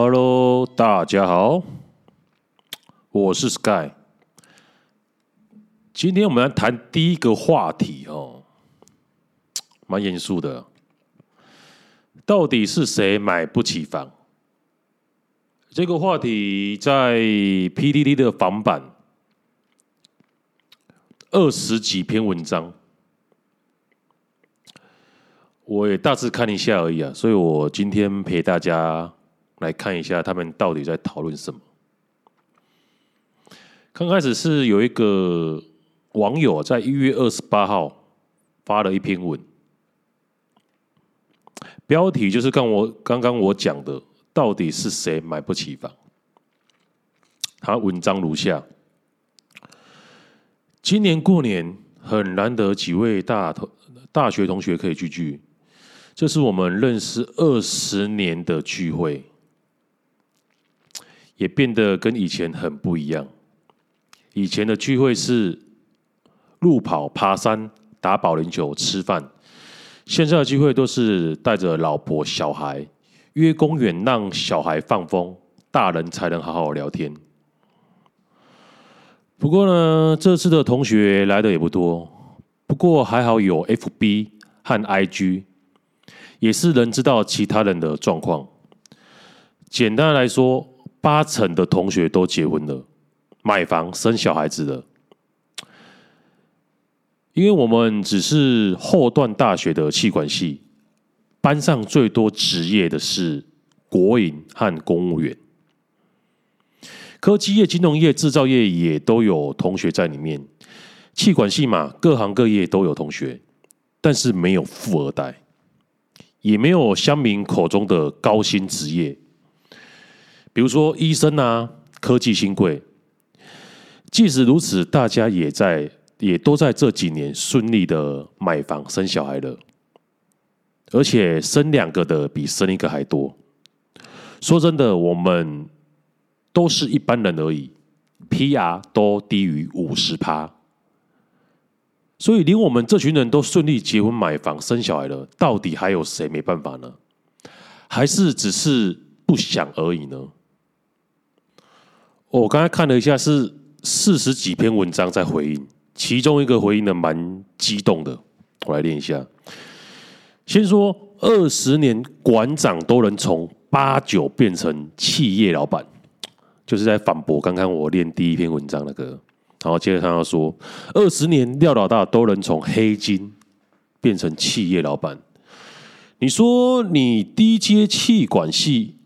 Hello，大家好，我是 Sky。今天我们来谈第一个话题哦，蛮严肃的。到底是谁买不起房？这个话题在 PDD 的房版二十几篇文章，我也大致看一下而已啊，所以我今天陪大家。来看一下他们到底在讨论什么。刚开始是有一个网友在一月二十八号发了一篇文，标题就是刚我刚刚我讲的，到底是谁买不起房？他文章如下：今年过年很难得几位大同大学同学可以聚聚，这是我们认识二十年的聚会。也变得跟以前很不一样。以前的聚会是路跑、爬山、打保龄球、吃饭，现在的聚会都是带着老婆、小孩约公园，让小孩放风，大人才能好好聊天。不过呢，这次的同学来的也不多，不过还好有 FB 和 IG，也是能知道其他人的状况。简单来说。八成的同学都结婚了，买房生小孩子了。因为我们只是后段大学的气管系，班上最多职业的是国营和公务员，科技业、金融业、制造业也都有同学在里面。气管系嘛，各行各业都有同学，但是没有富二代，也没有乡民口中的高薪职业。比如说医生啊，科技新贵。即使如此，大家也在也都在这几年顺利的买房生小孩了，而且生两个的比生一个还多。说真的，我们都是一般人而已，PR 都低于五十趴。所以连我们这群人都顺利结婚、买房、生小孩了，到底还有谁没办法呢？还是只是不想而已呢？我刚才看了一下，是四十几篇文章在回应，其中一个回应的蛮激动的，我来念一下。先说二十年馆长都能从八九变成企业老板，就是在反驳刚刚我念第一篇文章那个。然后接着他要说，二十年廖老大都能从黑金变成企业老板，你说你低阶气管系？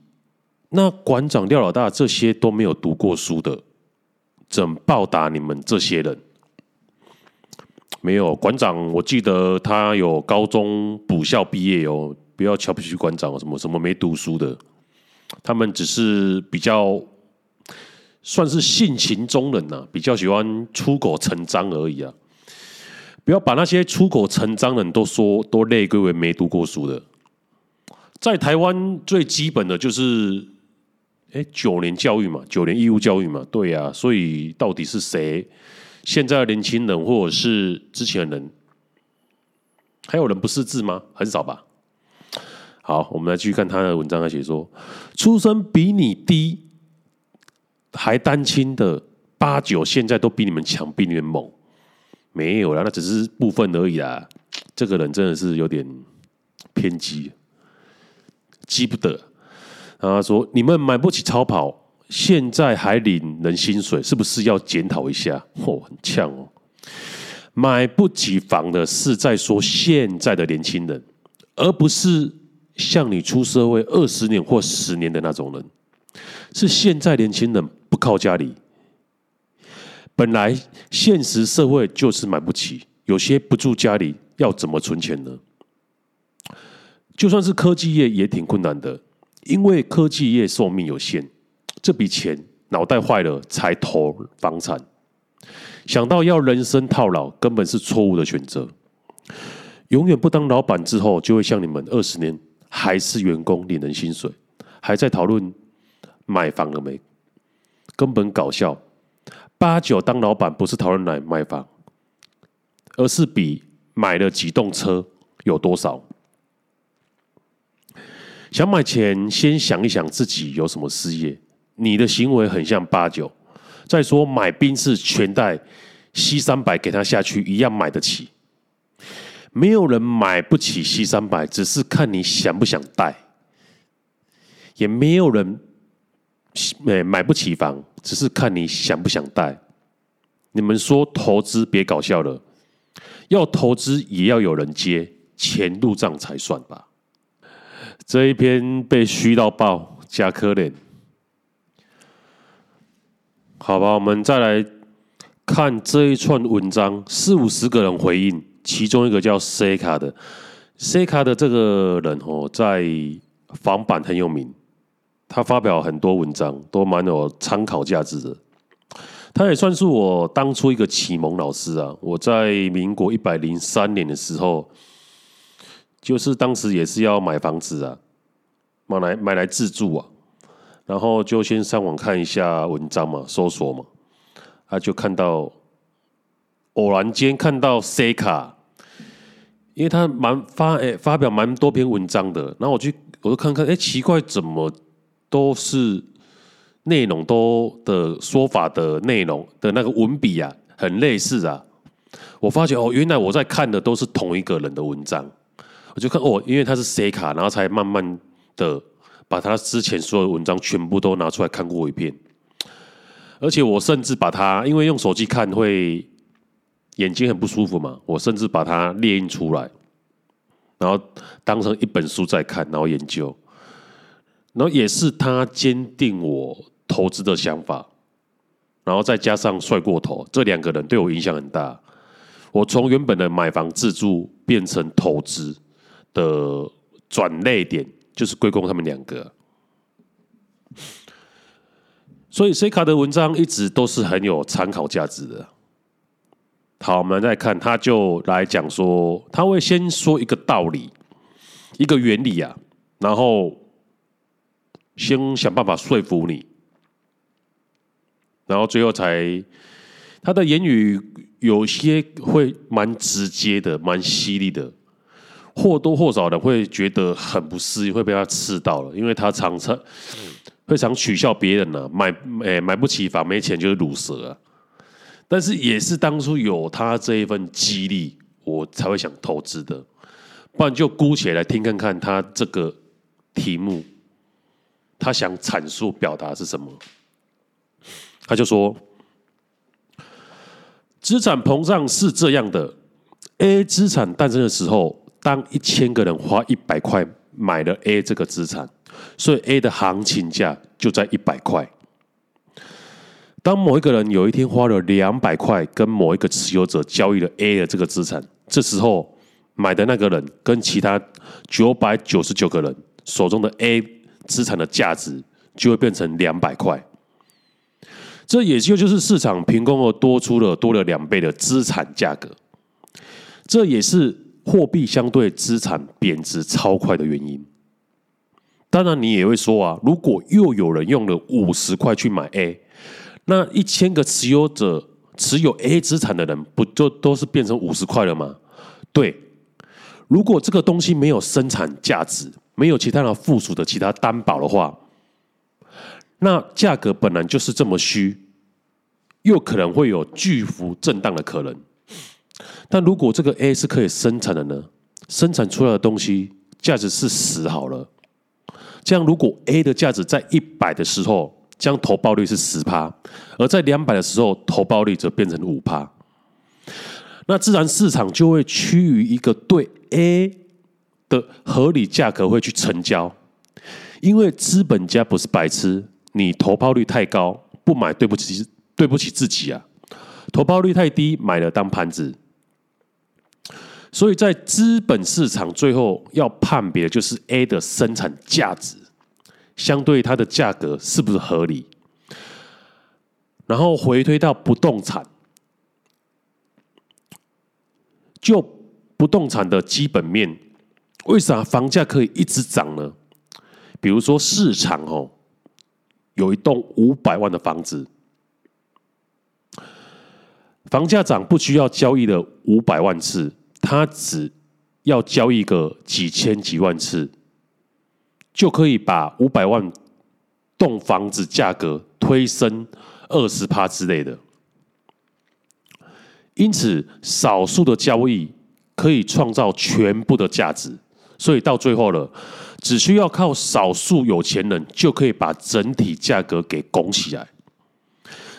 那馆长廖老大这些都没有读过书的，怎报答你们这些人？没有馆长，我记得他有高中补校毕业哦，不要瞧不起馆长，什么什么没读书的，他们只是比较算是性情中人呐、比较喜欢出口成章而已啊！不要把那些出口成章的人都说都类归为没读过书的，在台湾最基本的就是。哎，九年教育嘛，九年义务教育嘛，对呀、所以到底是谁？现在的年轻人或者是之前的人，还有人不识字吗？很少吧。好，我们来继续看他的文章，他写说，出身比你低还单亲的八九，现在都比你们强，比你们猛。没有啦，那只是部分而已啦。这个人真的是有点偏激，激不得。然后他说：“你们买不起超跑，现在还领人薪水，是不是要检讨一下？”哦，很呛哦。买不起房的是在说现在的年轻人，而不是像你出社会二十年或十年的那种人。是现在年轻人不靠家里，本来现实社会就是买不起，有些不住家里要怎么存钱呢？就算是科技业也挺困难的。因为科技业寿命有限，这笔钱脑袋坏了才投房产，想到要人生套牢，根本是错误的选择。永远不当老板之后，就会像你们二十年还是员工领人薪水，还在讨论买房了没？根本搞笑。八九当老板不是讨论买买房，而是比买了几栋车有多少。想买前先想一想自己有什么事业，你的行为很像八九。再说买宾士全带 C 三百给他下去，一样买得起。没有人买不起 C 三百，只是看你想不想带。也没有人买不起房，只是看你想不想贷。你们说投资别搞笑了，要投资也要有人接，钱入账才算吧。这一篇被虚到爆，加可怜。好吧，我们再来看这一串文章，四五十个人回应，其中一个叫 C 卡的，C 卡的这个人哦，在房版很有名。他发表很多文章，都蛮有参考价值的。他也算是我当初一个启蒙老师啊。我在民国一百零三年的时候，就是当时也是要买房子啊，买来买来自住啊。然后就先上网看一下文章嘛，搜索嘛，他就看到偶然间看到 C 卡，因为他蛮发诶、发表蛮多篇文章的。然后我去我就看看，哎、奇怪，怎么？都是内容都的说法的内容的那个文笔啊，很类似啊。我发觉哦，原来我在看的都是同一个人的文章。我就看哦，因为他是 C 卡，然后才慢慢的把他之前所有文章全部都拿出来看过一遍。而且我甚至把他，因为用手机看会眼睛很不舒服嘛，我甚至把它列印出来，然后当成一本书在看，然后研究。然后也是他坚定我投资的想法，然后再加上帅过头，这两个人对我影响很大。我从原本的买房自住变成投资的转捩点，就是归功他们两个。所以 C 卡的文章一直都是很有参考价值的。好，我们再看，他就来讲说，他会先说一个道理，一个原理啊，然后。先想办法说服你，然后最后才他的言语有些会蛮直接的，蛮犀利的，或多或少的会觉得很不适应，会被他刺到了，因为他常常会常取笑别人呢、啊，买诶买不起房，没钱就是鲁蛇啊。但是也是当初有他这一份激励，我才会想投资的，不然就姑且来听看看他这个题目。他想阐述表达是什么？他就说，资产膨胀是这样的：A 资产诞生的时候，当一千个人花一百块买了 A 这个资产，所以 A 的行情价就在一百块。当某一个人有一天花了两百块跟某一个持有者交易了 A 的这个资产，这时候买的那个人跟其他九百九十九个人手中的 A。资产的价值就会变成两百块，这也就就是市场凭空而多出了多了两倍的资产价格，这也是货币相对资产贬值超快的原因。当然，你也会说啊，如果又有人用了五十块去买 A，那一千个持有者持有 A 资产的人，不就都是变成五十块了吗？对，如果这个东西没有生产价值。没有其他的附属的其他担保的话，那价格本来就是这么虚，又可能会有巨幅震荡的可能。但如果这个 A 是可以生产的呢？生产出来的东西价值是十好了，这样如果 A 的价值在一百的时候，将投报率是十趴，而在两百的时候，投报率则变成五趴，那自然市场就会趋于一个对 A。的合理价格会去成交，因为资本家不是白痴，你投报率太高不买，对不起，对不起自己啊！投报率太低，买了当盘子。所以在资本市场最后要判别的就是 A 的生产价值，相对它的价格是不是合理，然后回推到不动产，就不动产的基本面。为啥房价可以一直涨呢？比如说市场哦，有一栋五百万的房子，房价涨不需要交易的五百万次，他只要交易个几千几万次，就可以把五百万栋房子价格推升二十趴之类的。因此，少数的交易可以创造全部的价值，所以到最后了，只需要靠少数有钱人就可以把整体价格给拱起来。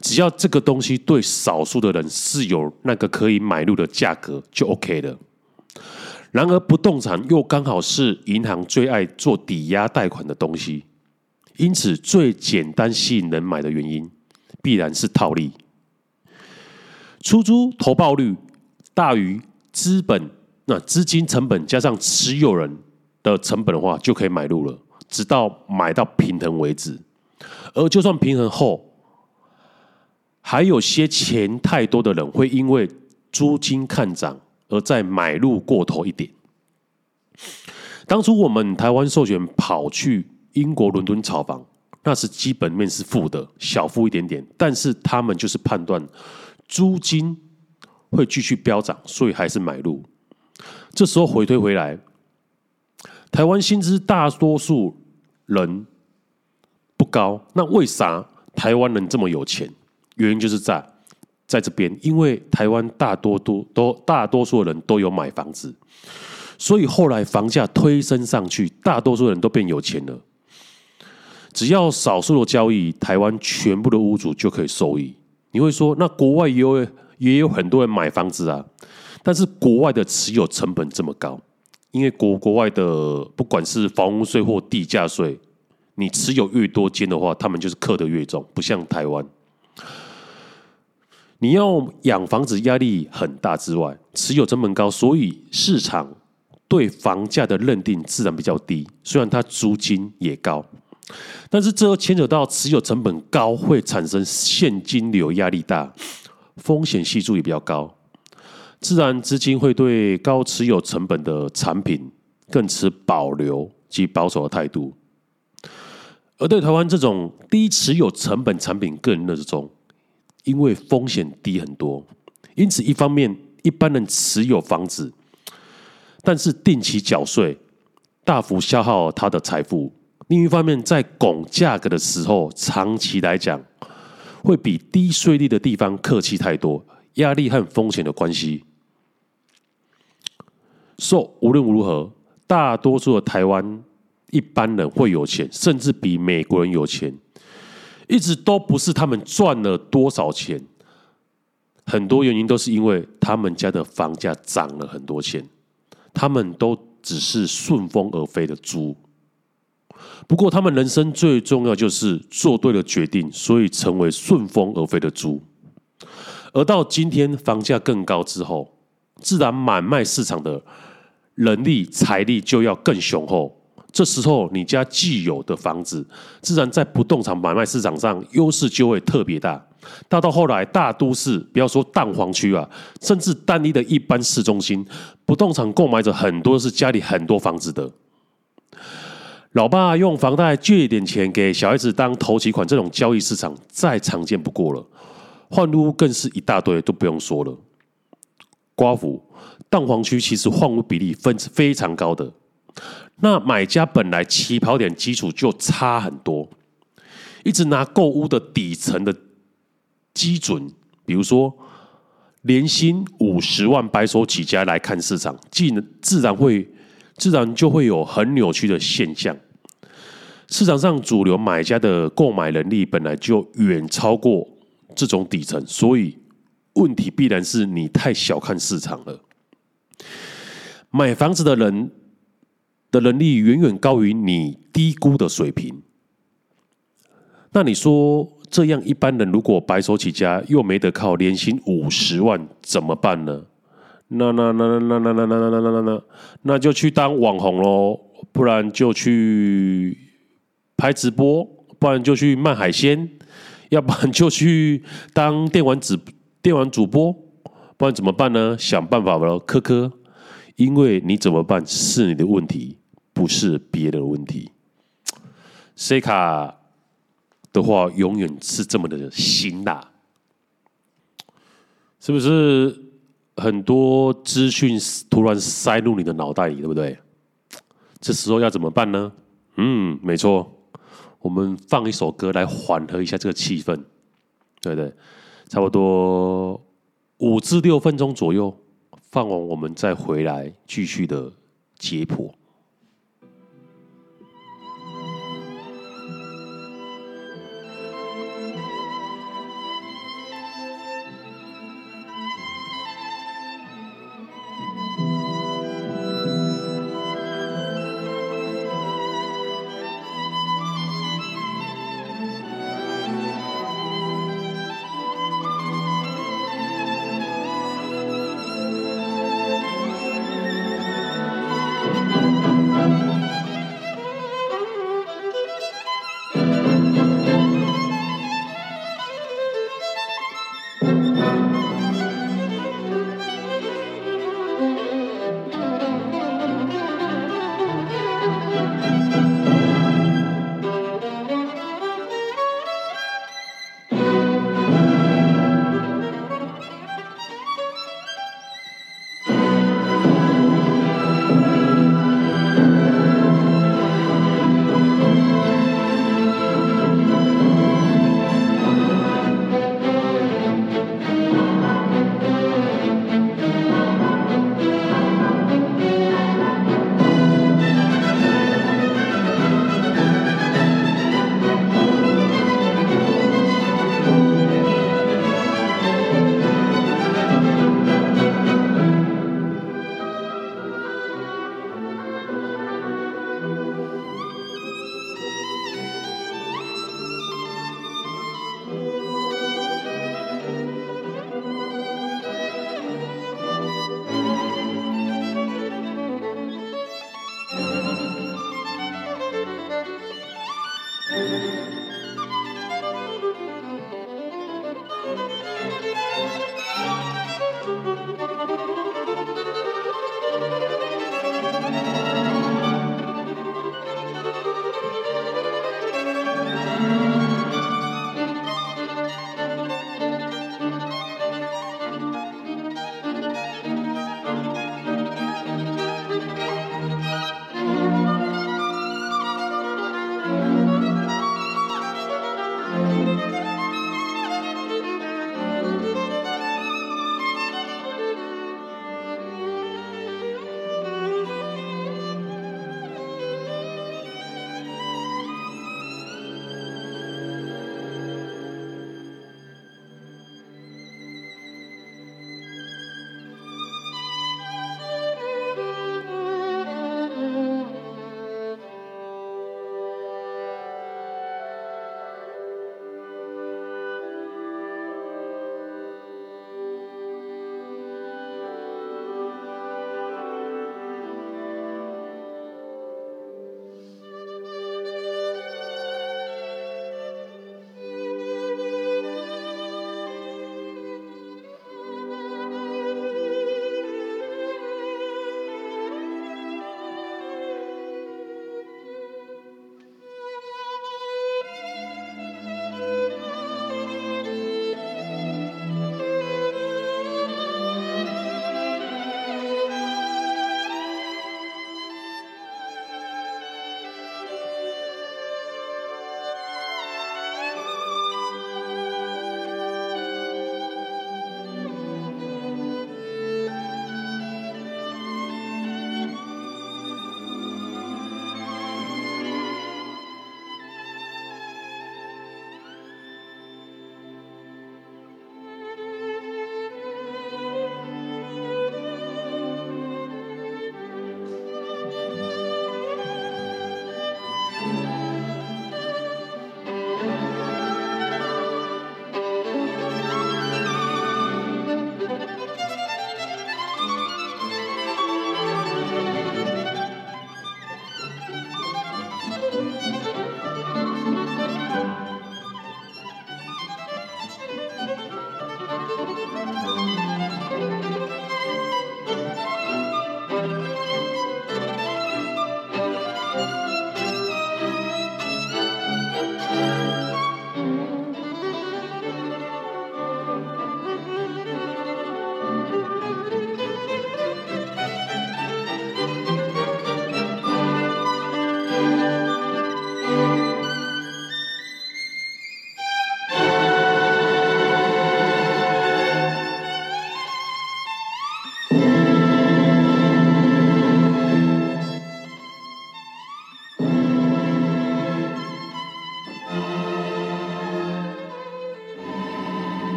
只要这个东西对少数的人是有那个可以买入的价格，就 OK 了。然而，不动产又刚好是银行最爱做抵押贷款的东西，因此最简单吸引人买的原因，必然是套利。出租投报率大于资本，那资金成本加上持有人的成本的话，就可以买入了，直到买到平衡为止。而就算平衡后，还有些钱太多的人会因为租金看涨而再买入过头一点。当初我们台湾授权跑去英国伦敦炒房，那是基本面是负的，小负一点点，但是他们就是判断。租金会继续飙涨，所以还是买入。这时候回推回来，台湾薪资大多数人不高，那为啥台湾人这么有钱？原因就是在在这边，因为台湾大多都都大多数人都有买房子，所以后来房价推升上去，大多数人都变有钱了。只要少数的交易，台湾全部的屋主就可以受益。你会说，那国外也有也有很多人买房子啊，但是国外的持有成本这么高，因为国国外的不管是房屋税或地价税，你持有越多间的话，他们就是课得越重，不像台湾，你要养房子压力很大之外，持有成本高，所以市场对房价的认定自然比较低，虽然它租金也高。但是这牵扯到持有成本高，会产生现金流压力大，风险系数也比较高，自然资金会对高持有成本的产品更持保留及保守的态度，而对台湾这种低持有成本产品更热衷，因为风险低很多，因此一方面一般人持有房子，但是定期缴税，大幅消耗他的财富。另一方面，在拱价格的时候，长期来讲，会比低税率的地方客气太多，压力和风险的关系。说、so, 无论如何，大多数的台湾一般人会有钱，甚至比美国人有钱，一直都不是他们赚了多少钱，很多原因都是因为他们家的房价涨了很多钱，他们都只是顺风而飞的猪。不过，他们人生最重要就是做对了决定，所以成为顺风而飞的猪。而到今天房价更高之后，自然买卖市场的人力财力就要更雄厚。这时候，你家既有的房子，自然在不动产买卖市场上优势就会特别大。大到后来，大都市不要说蛋黄区啊，甚至单一的一般市中心，不动产购买者很多是家里很多房子的。老爸用房贷借一点钱给小孩子当头期款，这种交易市场再常见不过了。换屋更是一大堆，都不用说了。瓜府蛋黄区其实换屋比例分非常高的，那买家本来起跑点基础就差很多，一直拿购物的底层的基准，比如说年薪五十万白手起家来看市场，既自然会自然就会有很扭曲的现象。市场上主流买家的购买能力本来就远超过这种底层，所以问题必然是你太小看市场了。买房子的人的能力远远高于你低估的水平。那你说这样一般人如果白手起家又没得靠，年薪五十万怎么办呢？那那那那那那那那那那那那那就去当网红喽，不然就去。拍直播，不然就去卖海鲜，要不然就去当电玩主电玩主播，不然怎么办呢？想办法喽，科科，因为你怎么办是你的问题，不是别的问题。，C 卡的话永远是这么的辛辣，是不是？很多资讯突然塞入你的脑袋里，对不对？这时候要怎么办呢？嗯，没错，我们放一首歌来缓和一下这个气氛，对不对？差不多五至六分钟左右，放完我们再回来继续的解剖。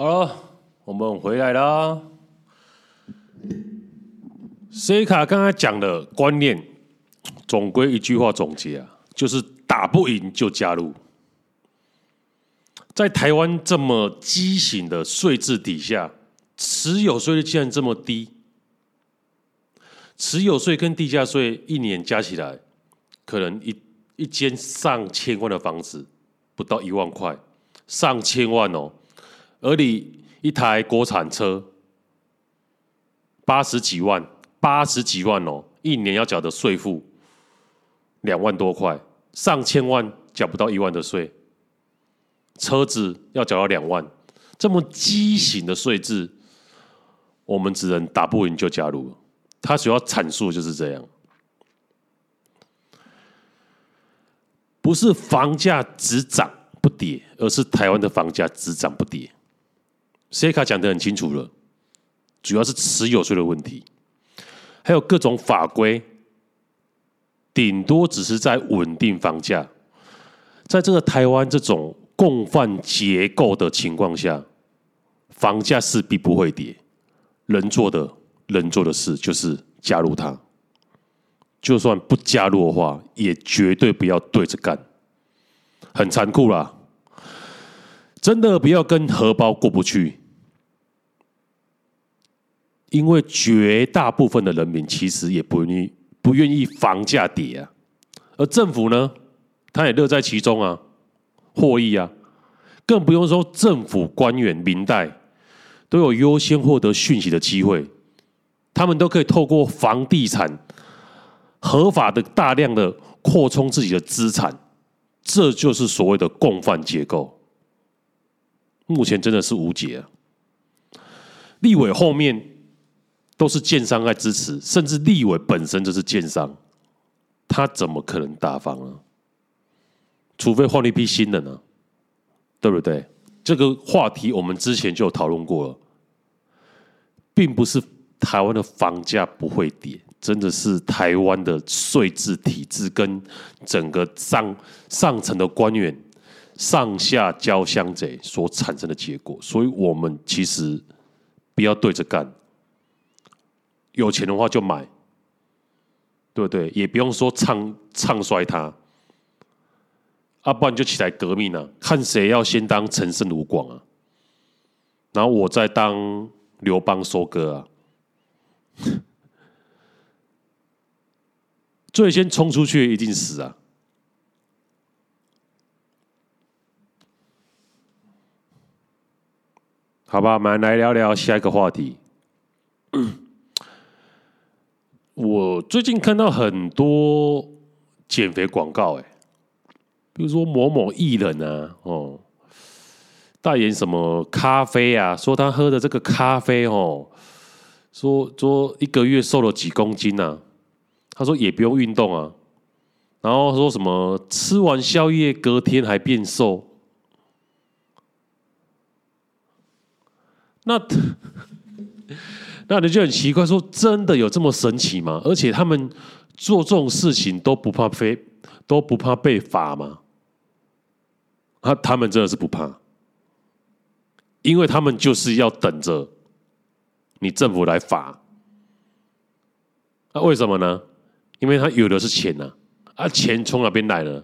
好了，我们回来啦。C 卡刚才讲的观念，总归一句话总结啊，就是打不赢就加入。在台湾这么畸形的税制底下，持有税率竟然这么低，持有税跟地价税一年加起来，可能一一间上千万的房子不到一万块，上千万哦。而你一台国产车，八十几万，八十几万哦，一年要缴的税负两万多块，上千万缴不到一万的税，车子要缴到两万，这么畸形的税制，我们只能打不赢就加入。他主要阐述就是这样，不是房价只涨不跌，而是台湾的房价只涨不跌。C 卡讲得很清楚了，主要是持有税的问题，还有各种法规，顶多只是在稳定房价。在这个台湾这种共犯结构的情况下，房价势必不会跌。能做的，能做的事就是加入它。就算不加入的话，也绝对不要对着干，很残酷啦。真的不要跟荷包过不去。因为绝大部分的人民其实也不愿意不愿意房价跌啊，而政府呢，他也乐在其中啊，获益啊，更不用说政府官员、民代都有优先获得讯息的机会，他们都可以透过房地产合法的大量的扩充自己的资产，这就是所谓的共犯结构。目前真的是无解啊，立委后面。都是建商在支持，甚至立委本身就是建商，他怎么可能大方呢？除非换一批新人呢，对不对？这个话题我们之前就有讨论过了，并不是台湾的房价不会跌，真的是台湾的税制体制跟整个上上层的官员上下交相贼所产生的结果，所以我们其实不要对着干。有钱的话就买，对不对？也不用说唱唱衰他，啊，不然就起来革命了，看谁要先当陈胜吴广啊，然后我再当刘邦收割啊，最先冲出去一定死啊！好吧，我们来聊聊下一个话题。我最近看到很多减肥广告，哎，比如说某某艺人啊，哦，代言什么咖啡啊，说他喝的这个咖啡哦，说说一个月瘦了几公斤啊，他说也不用运动啊，然后说什么吃完宵夜隔天还变瘦，那。那你就很奇怪，说真的有这么神奇吗？而且他们做这种事情都不怕被都不怕被罚吗？他他们真的是不怕，因为他们就是要等着你政府来罚。那为什么呢？因为他有的是钱呐，啊，钱从哪边来呢？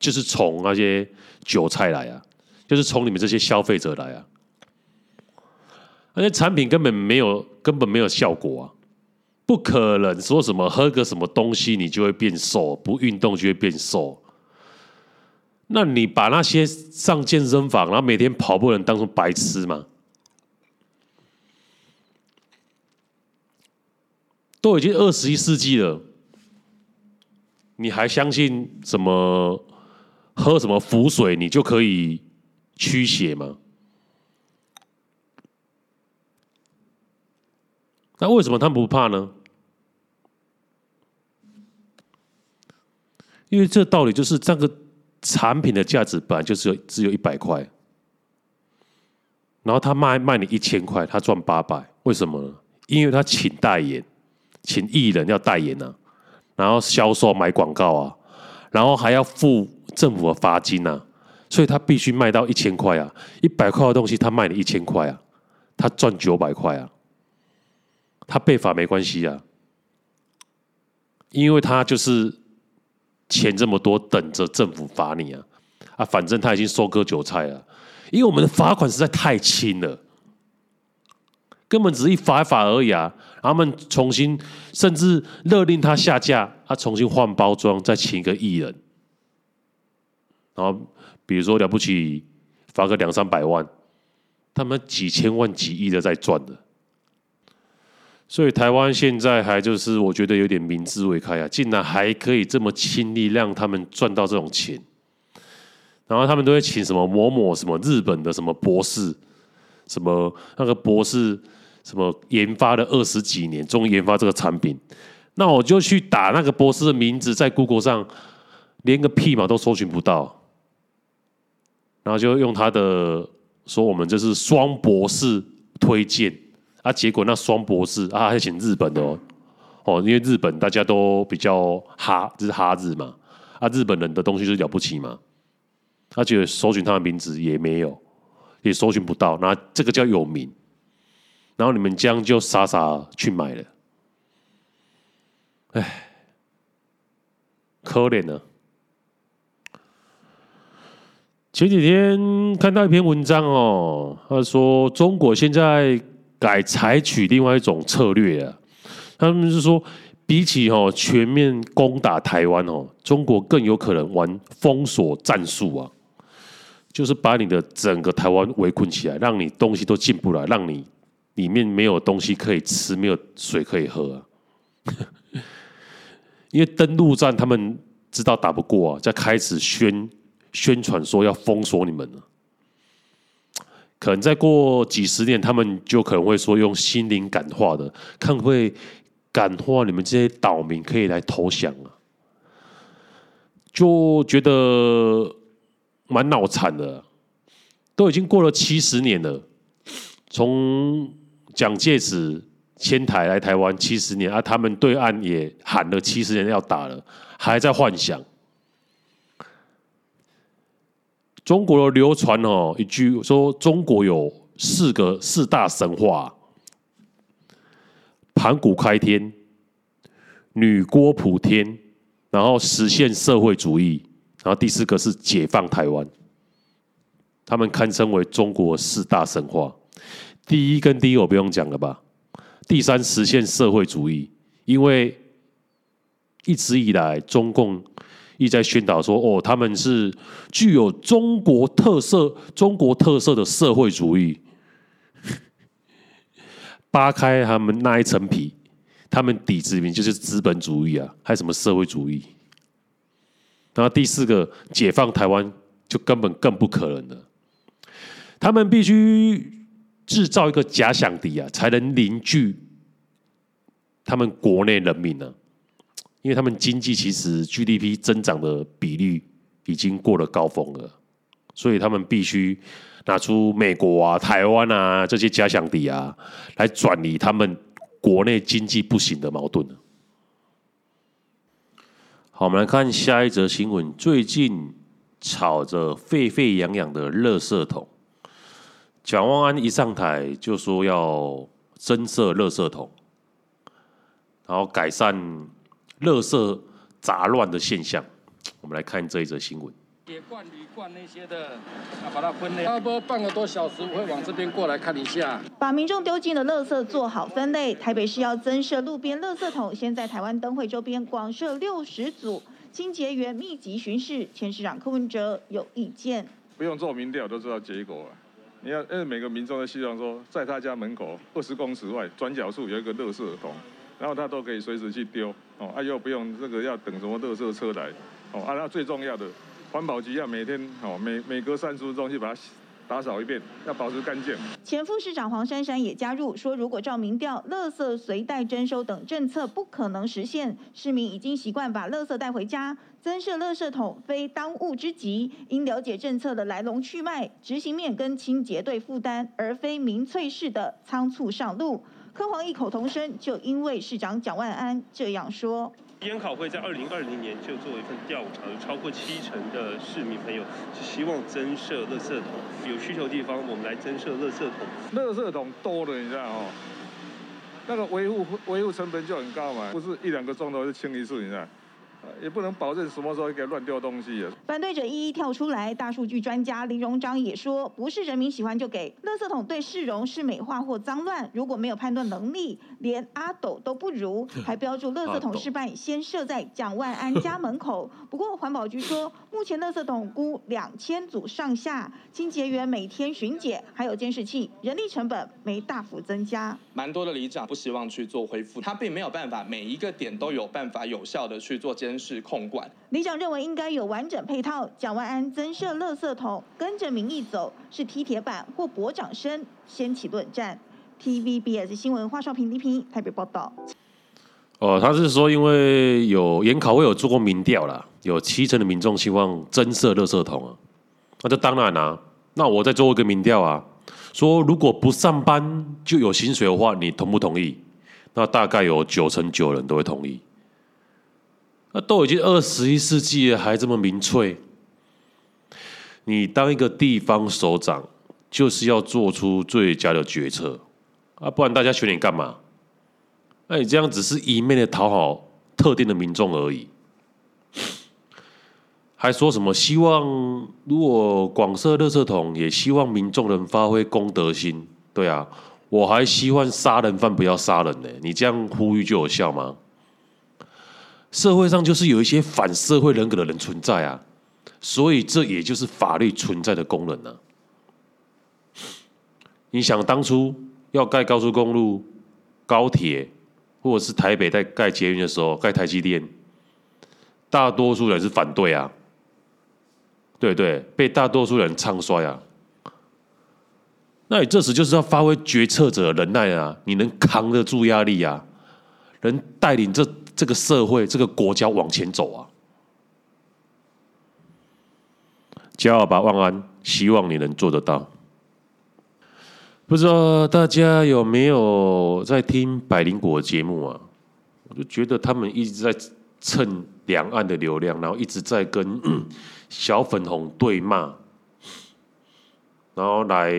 就是从那些韭菜来啊，就是从你们这些消费者来啊。那些产品根本没有，根本没有效果啊！不可能说什么喝个什么东西你就会变瘦，不运动就会变瘦。那你把那些上健身房然后每天跑步的人当成白痴吗？都已经二十一世纪了，你还相信什么喝什么浮水你就可以驱邪吗？那为什么他们不怕呢？因为这道理就是这个产品的价值本来就只有只有一百块，然后他卖卖你一千块，他赚八百，为什么呢？因为他请代言，请艺人要代言、啊，然后销售买广告啊，然后还要付政府的罚金啊，所以他必须卖到一千块啊，一百块的东西他卖你一千块啊，他赚九百块啊，他被罚没关系啊，因为他就是钱这么多，等着政府罚你啊，啊，反正他已经收割韭菜了，因为我们的罚款实在太轻了。根本只是一罚一罚而已啊！他们重新甚至勒令他下架，他重新换包装，再请一个艺人，然后比如说了不起罚个两三百万，他们几千万、几亿的在赚的。所以台湾现在还就是我觉得有点民智未开啊，竟然还可以这么轻易让他们赚到这种钱，然后他们都会请什么某某什么日本的什么博士，什么那个博士。什么研发了二十几年，终于研发这个产品，那我就去打那个博士的名字，在 Google 上连个屁嘛都搜寻不到，然后就用他的说我们这是双博士推荐。啊，结果那双博士啊还请日本的哦，哦，因为日本大家都比较哈，就是哈日嘛，啊日本人的东西就了不起嘛，他觉得搜寻他的名字也没有，也搜寻不到，那这个叫有名。然后你们这样就傻傻去买了，哎，可怜呢。前几天看到一篇文章哦，他说中国现在改采取另外一种策略啊，他们是说比起哦全面攻打台湾哦，中国更有可能玩封锁战术啊，就是把你的整个台湾围困起来，让你东西都进不来，让你。里面没有东西可以吃，没有水可以喝啊！因为登陆战，他们知道打不过啊，在开始宣宣传说要封锁你们了。可能再过几十年，他们就可能会说用心灵感化的，看会感化你们这些岛民，可以来投降啊！就觉得蛮脑残的，都已经过了七十年了，从。蒋介石迁台来台湾七十年啊，他们对岸也喊了七十年要打了，还在幻想。中国的流传哦一句说，中国有四个四大神话：盘古开天、女娲补天，然后实现社会主义，然后第四个是解放台湾。他们堪称为中国四大神话。第一跟第一我不用讲了吧？第三实现社会主义，因为一直以来中共一直在宣导说，哦，他们是具有中国特色、中国特色的社会主义。扒开他们那一层皮，他们底子里面就是资本主义啊，还什么社会主义？然后第四个解放台湾，就根本更不可能了。他们必须。制造一个假想敌啊，才能凝聚他们国内人民呢、啊。因为他们经济其实 GDP 增长的比率已经过了高峰了，所以他们必须拿出美国啊、台湾啊这些假想敌啊，来转移他们国内经济不行的矛盾。好，我们来看下一则新闻。最近吵着沸沸扬扬的垃圾桶。蒋万安一上台就说要增设垃圾桶，然后改善垃圾杂乱的现象。我们来看这一则新闻。铁罐、铝罐那些的，要把它分类。差不多半个多小时，我会往这边过来看一下。把民众丢进的垃圾做好分类。台北市要增设路边垃圾桶，先在台湾灯会周边广设六十组，清洁员密集巡视。前市长柯文哲有意见。不用做民调都知道结果了。你要，因为每个民众都希望说，在他家门口二十公尺外转角处有一个垃圾桶，然后他都可以随时去丢，哦，啊又不用这个要等什么特色车来，哦，啊，那最重要的，环保局要每天，哦，每每隔三十分钟去把它打扫一遍，要保持干净。前副市长黄珊珊也加入说，如果照民调，垃圾随袋征收等政策不可能实现，市民已经习惯把垃圾带回家。增设垃圾桶非当务之急，应了解政策的来龙去脉，执行面跟清洁队负担，而非民粹式的仓促上路。柯黄异口同声，就因为市长蒋万安这样说。研考会在二零二零年就做一份调查，有超过七成的市民朋友是希望增设垃圾桶，有需求地方我们来增设垃圾桶。垃圾桶多了，你知道哦，那个维护维护成本就很高嘛，不是一两个钟头就清一次，你知道。也不能保证什么时候给乱丢东西。反对者一一跳出来，大数据专家林荣章也说，不是人民喜欢就给。垃圾桶对市容是美化或脏乱，如果没有判断能力，连阿斗都不如。还标注垃圾桶失败，先设在蒋万安家门口。不过环保局说，目前垃圾桶估两千组上下，清洁员每天巡检，还有监视器，人力成本没大幅增加。蛮多的里长不希望去做恢复，他并没有办法每一个点都有办法有效的去做监。是控管。里长认为应该有完整配套。蒋万安增设垃圾桶，跟着民意走，是踢铁板或搏掌声，掀起论战。TVBS 新闻华少平李平台北报道。哦，他是说，因为有研考会有做过民调啦，有七成的民众希望增设垃圾桶啊。那这当然啦、啊，那我再做一个民调啊，说如果不上班就有薪水的话，你同不同意？那大概有九成九人都会同意。那都已经二十一世纪了，还这么民粹？你当一个地方首长，就是要做出最佳的决策啊，不然大家选你干嘛？那你这样只是一昧的讨好特定的民众而已，还说什么希望如果广设垃圾桶，也希望民众能发挥公德心？对啊，我还希望杀人犯不要杀人呢。你这样呼吁就有效吗？社会上就是有一些反社会人格的人存在啊，所以这也就是法律存在的功能呢、啊。你想当初要盖高速公路、高铁，或者是台北在盖捷运的时候，盖台积电，大多数人是反对啊，对对，被大多数人唱衰啊。那你这时就是要发挥决策者的能耐啊，你能扛得住压力啊，能带领这。这个社会，这个国家往前走啊！骄傲吧，万安，希望你能做得到。不知道大家有没有在听百灵果的节目啊？我就觉得他们一直在蹭两岸的流量，然后一直在跟 小粉红对骂，然后来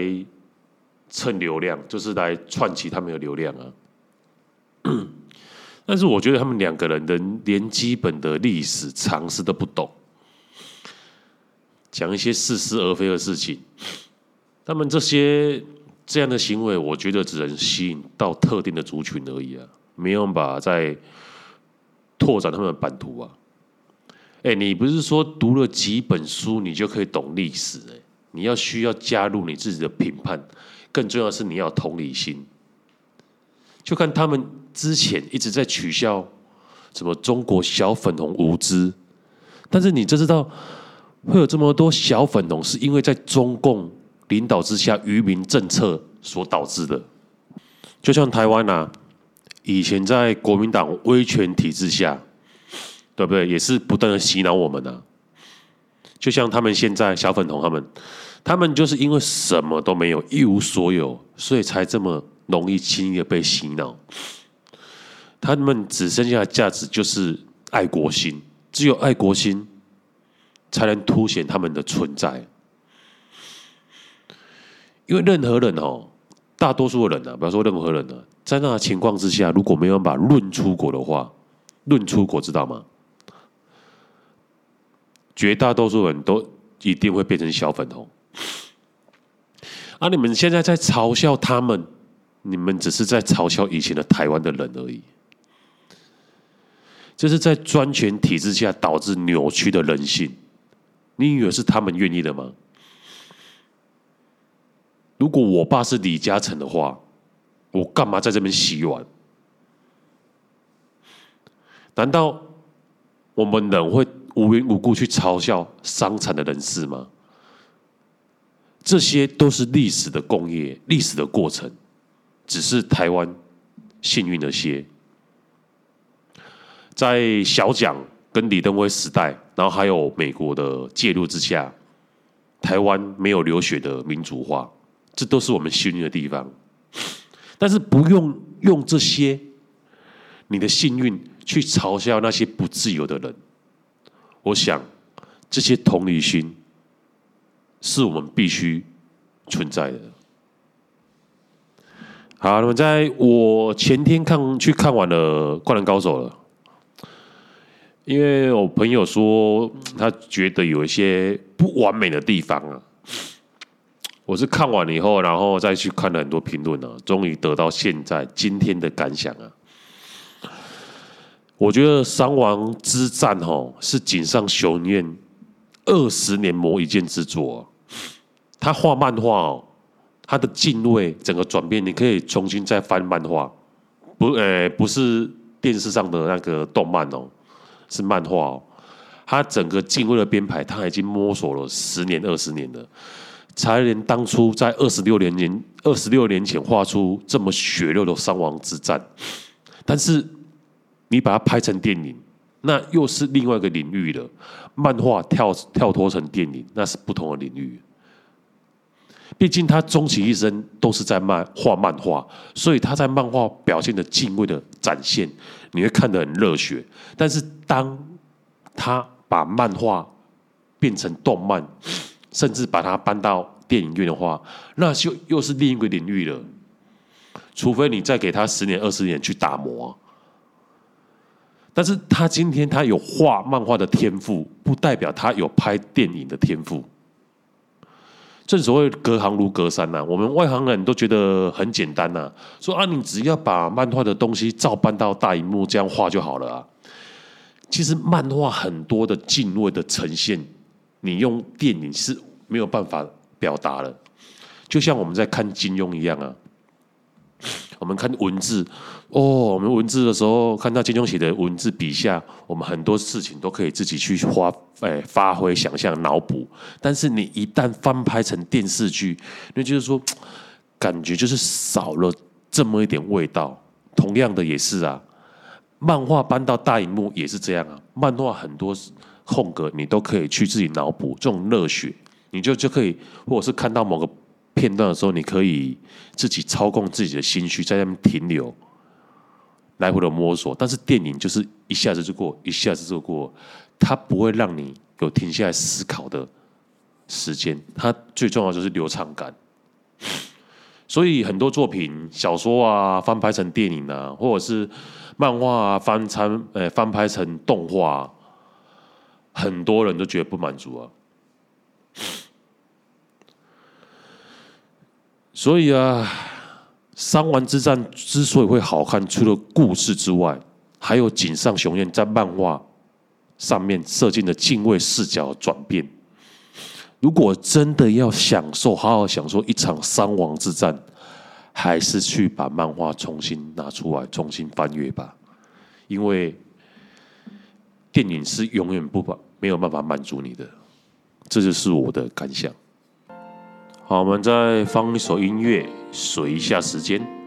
蹭流量，就是来串起他们的流量啊。但是我觉得他们两个人连连基本的历史常识都不懂，讲一些似是而非的事情。他们这些这样的行为，我觉得只能吸引到特定的族群而已啊，没有办法再拓展他们的版图啊。哎，你不是说读了几本书你就可以懂历史？哎，你要需要加入你自己的评判，更重要是你要同理心。就看他们之前一直在取笑什么中国小粉红无知，但是你就知道会有这么多小粉红，是因为在中共领导之下愚民政策所导致的。就像台湾啊，以前在国民党威权体制下，对不对？也是不断的洗脑我们啊。就像他们现在小粉红他们，他们就是因为什么都没有，一无所有，所以才这么。容易轻易的被洗脑，他们只剩下的价值就是爱国心，只有爱国心才能凸显他们的存在。因为任何人哦，大多数的人呢，不要说任何人呢，在那情况之下，如果没有把论出国的话，论出国知道吗？绝大多数人都一定会变成小粉红。啊、你们现在在嘲笑他们。你们只是在嘲笑以前的台湾的人而已，这是在专权体制下导致扭曲的人性。你以为是他们愿意的吗？如果我爸是李嘉诚的话，我干嘛在这边洗碗？难道我们人会无缘无故去嘲笑伤残的人士吗？这些都是历史的工业，历史的过程。只是台湾幸运了些，在小蒋跟李登辉时代，然后还有美国的介入之下，台湾没有流血的民主化，这都是我们幸运的地方。但是不用用这些你的幸运去嘲笑那些不自由的人。我想，这些同理心是我们必须存在的。好，那么在我前天看去看完了《灌篮高手》了，因为我朋友说他觉得有一些不完美的地方啊。我是看完了以后，然后再去看了很多评论啊，终于得到现在今天的感想啊。我觉得《三王之战》吼是井上雄彦二十年磨一剑之作。他画漫画哦，他的敬畏整个转变，你可以重新再翻漫画，不，诶，不是电视上的那个动漫哦，是漫画哦。他整个敬畏的编排，他已经摸索了十年、二十年了，才连当初在二十六年前、二十六年前画出这么血肉的伤亡之战，但是。你把它拍成电影，那又是另外一个领域了。漫画跳跳脱成电影，那是不同的领域。毕竟他终其一生都是在漫画漫画，所以他在漫画表现的敬畏的展现，你会看得很热血。但是当他把漫画变成动漫，甚至把它搬到电影院的话，那就又是另一个领域了。除非你再给他十年、二十年去打磨。但是他今天他有画漫画的天赋，不代表他有拍电影的天赋。正所谓隔行如隔山呐，我们外行人都觉得很简单呐，说啊，你只要把漫画的东西照搬到大荧幕这样画就好了啊。其实漫画很多的敬畏的呈现，你用电影是没有办法表达的，就像我们在看金庸一样啊。我们看文字哦，我们文字的时候看到金庸写的文字笔下，我们很多事情都可以自己去发哎发挥想象脑补。但是你一旦翻拍成电视剧，那就是说感觉就是少了这么一点味道。同样的也是啊，漫画搬到大荧幕也是这样啊。漫画很多空格你都可以去自己脑补，这种热血你就就可以，或者是看到某个。片段的时候，你可以自己操控自己的心绪，在那边停留，来回的摸索。但是电影就是一下子就过，一下子就过，它不会让你有停下来思考的时间。它最重要就是流畅感。所以很多作品、小说啊，翻拍成电影啊，或者是漫画啊，翻参呃翻拍成动画，很多人都觉得不满足啊。所以啊，三王之战之所以会好看，除了故事之外，还有井上雄彦在漫画上面设计的敬畏视角转变。如果真的要享受，好好享受一场山王之战，还是去把漫画重新拿出来，重新翻阅吧。因为电影是永远不把没有办法满足你的，这就是我的感想。好，我们再放一首音乐，水一下时间。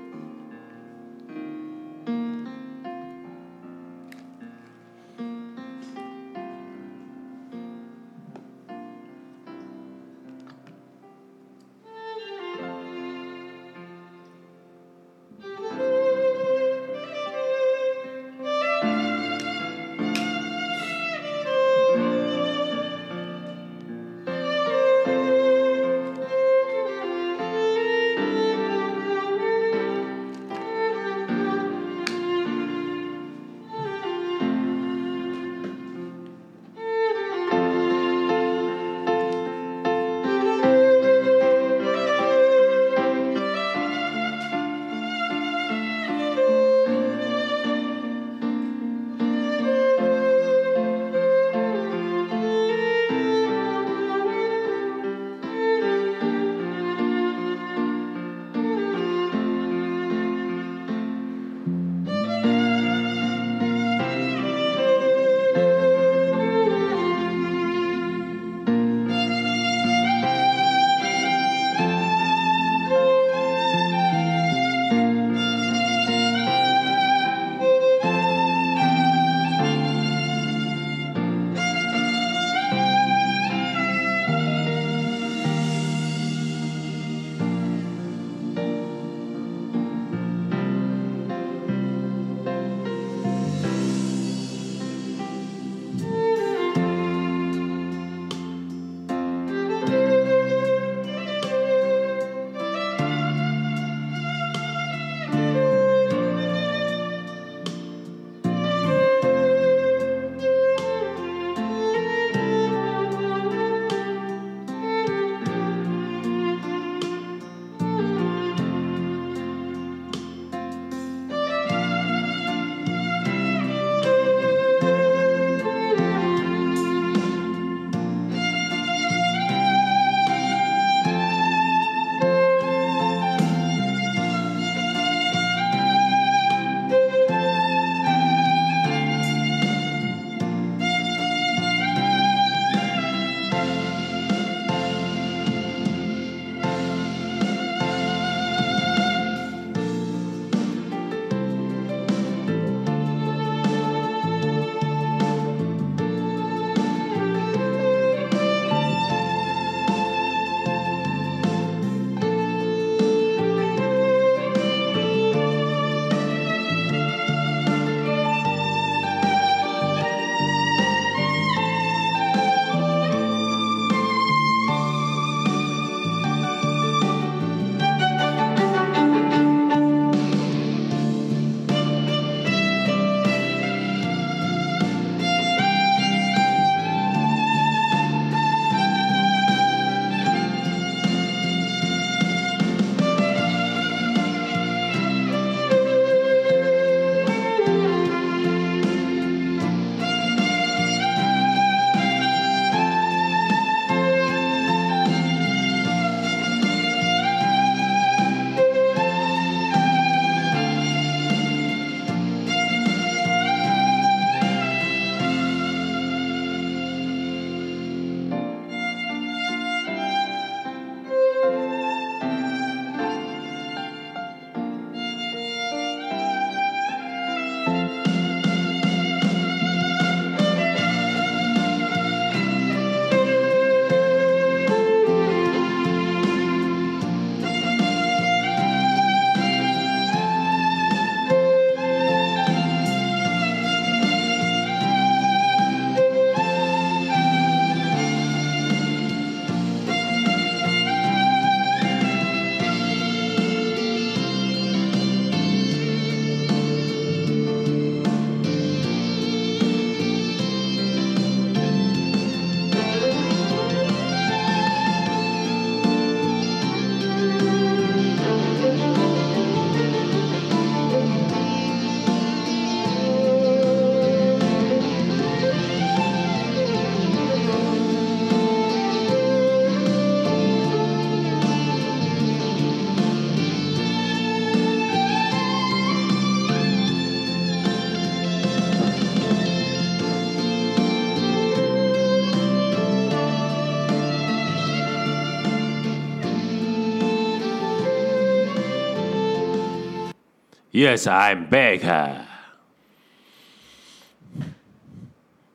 Yes, I'm back.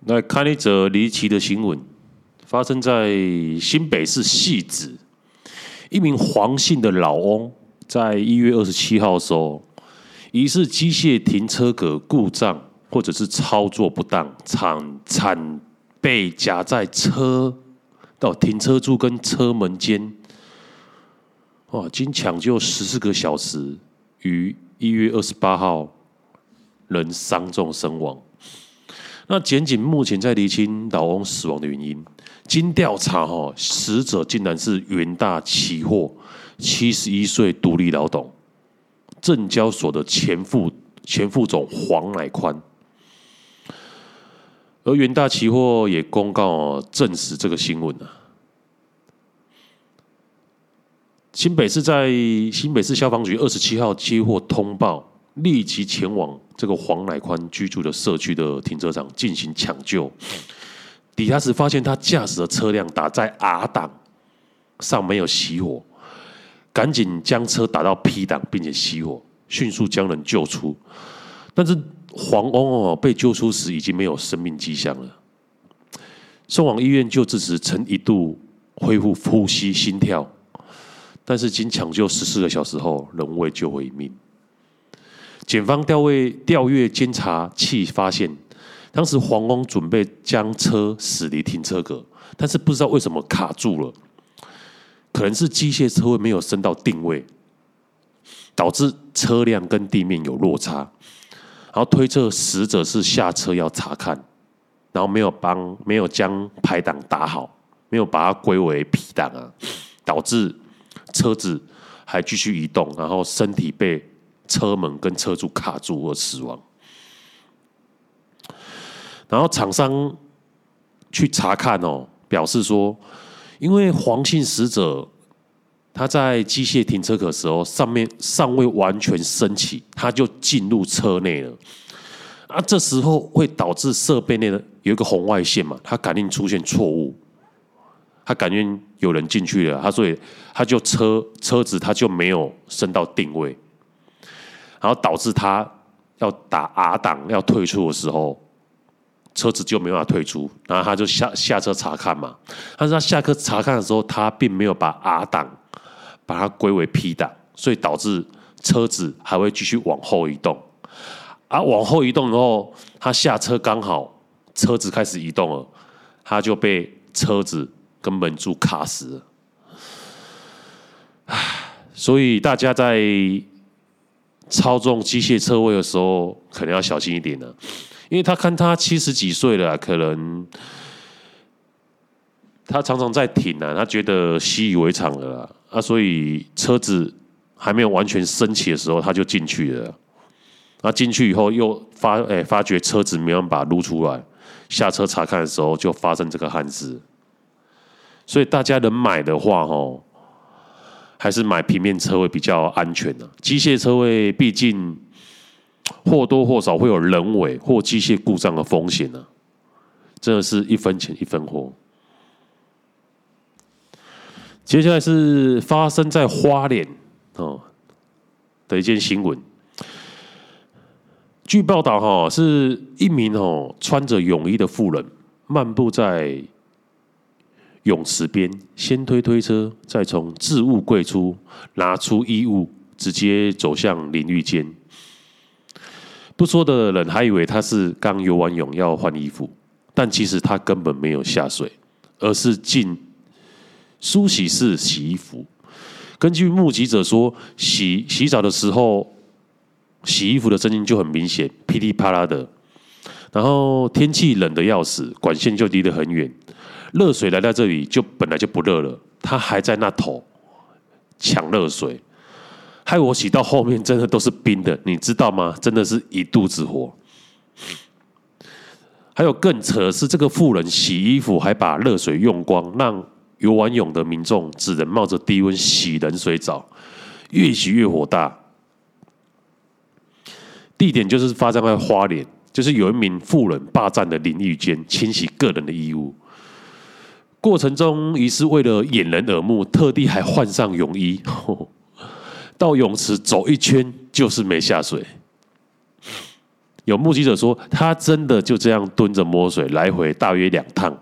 来看一则离奇的新闻，发生在新北市汐止，一名黄姓的老翁，在一月二十七号的时候，疑似机械停车格故障，或者是操作不当，惨惨被夹在车到停车柱跟车门间。哇！经抢救十四个小时，于一月二十八号人伤重身亡。那检警目前在厘清老翁死亡的原因。经调查，哈，死者竟然是元大期货七十一岁独立老董，证交所的前副前副总黄乃宽。而元大期货也公告证实这个新闻啊。新北市在新北市消防局二十七号接获通报。立即前往这个黄乃宽居住的社区的停车场进行抢救。抵达时发现他驾驶的车辆打在 R 档上没有熄火，赶紧将车打到 P 档并且熄火，迅速将人救出。但是黄翁哦被救出时已经没有生命迹象了。送往医院救治时曾一度恢复呼吸心跳，但是经抢救十四个小时后仍未救回一命。检方调阅调阅监察器发现，当时黄翁准备将车驶离停车格，但是不知道为什么卡住了，可能是机械车位没有升到定位，导致车辆跟地面有落差，然后推测死者是下车要查看，然后没有帮没有将排档打好，没有把它归为 P 档啊，导致车子还继续移动，然后身体被。车门跟车柱卡住而死亡，然后厂商去查看哦，表示说，因为黄姓死者他在机械停车格的时候，上面尚未完全升起，他就进入车内了，啊，这时候会导致设备内的有一个红外线嘛，他感应出现错误，他感应有人进去了，他所以他就车车子他就没有升到定位。然后导致他要打 R 档要退出的时候，车子就没办法退出，然后他就下下车查看嘛。但是他下车查看的时候，他并没有把 R 档把它归为 P 档，所以导致车子还会继续往后移动。啊、往后移动之后，他下车刚好车子开始移动了，他就被车子跟门柱卡死了。唉，所以大家在。操纵机械车位的时候，可能要小心一点呢，因为他看他七十几岁了，可能他常常在停啊，他觉得习以为常了啊，所以车子还没有完全升起的时候，他就进去了。那进去以后又发哎发觉车子没办法撸出来，下车查看的时候就发生这个憾事。所以大家能买的话，吼。还是买平面车位比较安全呢、机械车位毕竟或多或少会有人为或机械故障的风险呢、真的是一分钱一分货。接下来是发生在花莲哦的一件新闻。据报道，哈是一名哦穿着泳衣的妇人漫步在。泳池边，先推推车，再从置物柜出拿出衣物，直接走向淋浴间。不说的人还以为他是刚游完泳要换衣服，但其实他根本没有下水，而是进梳洗室洗衣服。根据目击者说，洗洗澡的时候，洗衣服的声音就很明显，噼里啪啦的。然后天气冷得要死，管线就离得很远。热水来到这里就本来就不热了，他还在那头抢热水，害我洗到后面真的都是冰的，你知道吗？真的是一肚子火。还有更扯的是，这个妇人洗衣服还把热水用光，让游完泳的民众只能冒着低温洗冷水澡，越洗越火大。地点就是发生在花莲，就是有一名妇人霸占的淋浴间，清洗个人的衣物。过程中，疑似为了掩人耳目，特地还换上泳衣，到泳池走一圈就是没下水。有目击者说，他真的就这样蹲着摸水，来回大约两趟，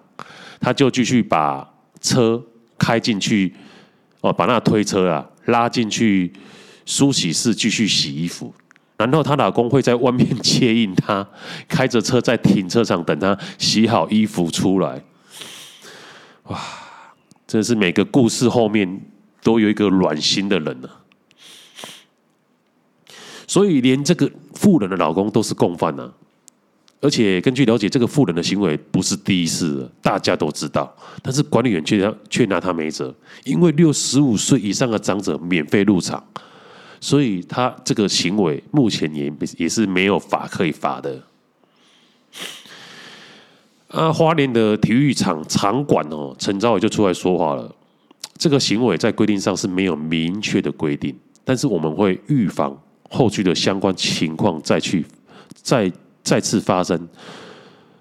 他就继续把车开进去，哦，把那推车啊拉进去梳洗室继续洗衣服，然后她老公会在外面 接应她，开着车在停车场等她洗好衣服出来。哇，真是每个故事后面都有一个暖心的人呢、所以，连这个妇人的老公都是共犯呢、啊。而且，根据了解，这个妇人的行为不是第一次，大家都知道。但是，管理员却却拿他没辙，因为六十五岁以上的长者免费入场，所以他这个行为目前也也是没有法可以罚的。啊，花莲的体育场场馆哦，陈昭伟就出来说话了。这个行为在规定上是没有明确的规定，但是我们会预防。后续的相关情况再去再再次发生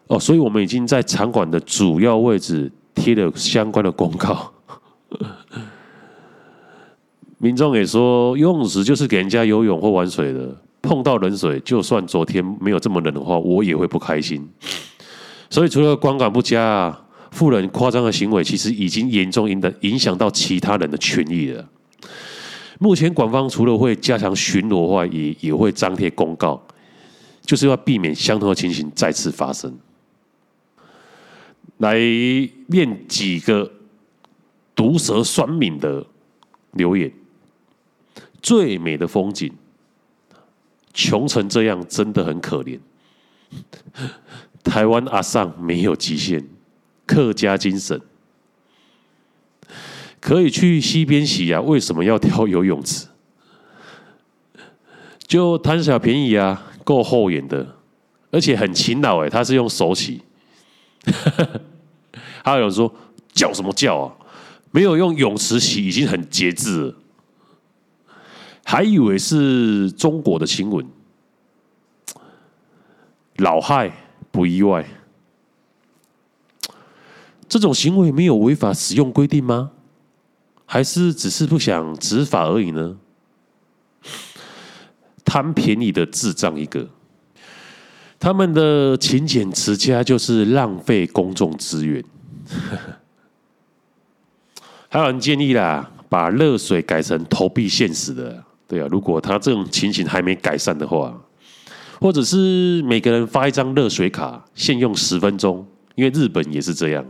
哦，所以我们已经在场馆的主要位置贴了相关的公告。民众也说，游泳池就是给人家游泳或玩水的，碰到冷水，就算昨天没有这么冷的话，我也会不开心。所以除了观感不佳，啊，富人夸张的行为，其实已经严重影的影响到其他人的权益了。目前，馆方除了会加强巡逻外，也也会张贴公告，就是要避免相同的情形再次发生。来念几个毒舌酸敏的留言：最美的风景，穷成这样真的很可怜。台湾阿桑没有极限，客家精神。可以去溪边洗啊，为什么要挑游泳池？就贪小便宜啊，够厚颜的，而且很勤劳哎，他是用手洗。还有人说叫什么叫啊？没有用泳池洗已经很节制了，还以为是中国的新闻，老害不意外。这种行为没有违法使用规定吗？还是只是不想执法而已呢？贪便宜的智障一个，他们的勤俭持家就是浪费公众资源。还有人建议啦，把热水改成投币现实的。对啊，如果他这种情形还没改善的话，或者是每个人发一张热水卡，限用十分钟，因为日本也是这样。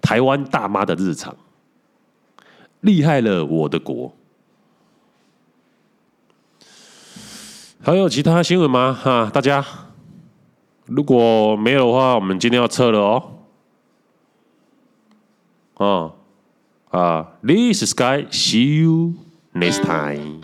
台湾大妈的日常。厉害了，我的国！还有其他新闻吗？哈，大家，如果没有的话，我们今天要撤了哦。啊啊，This is Sky，see you next time。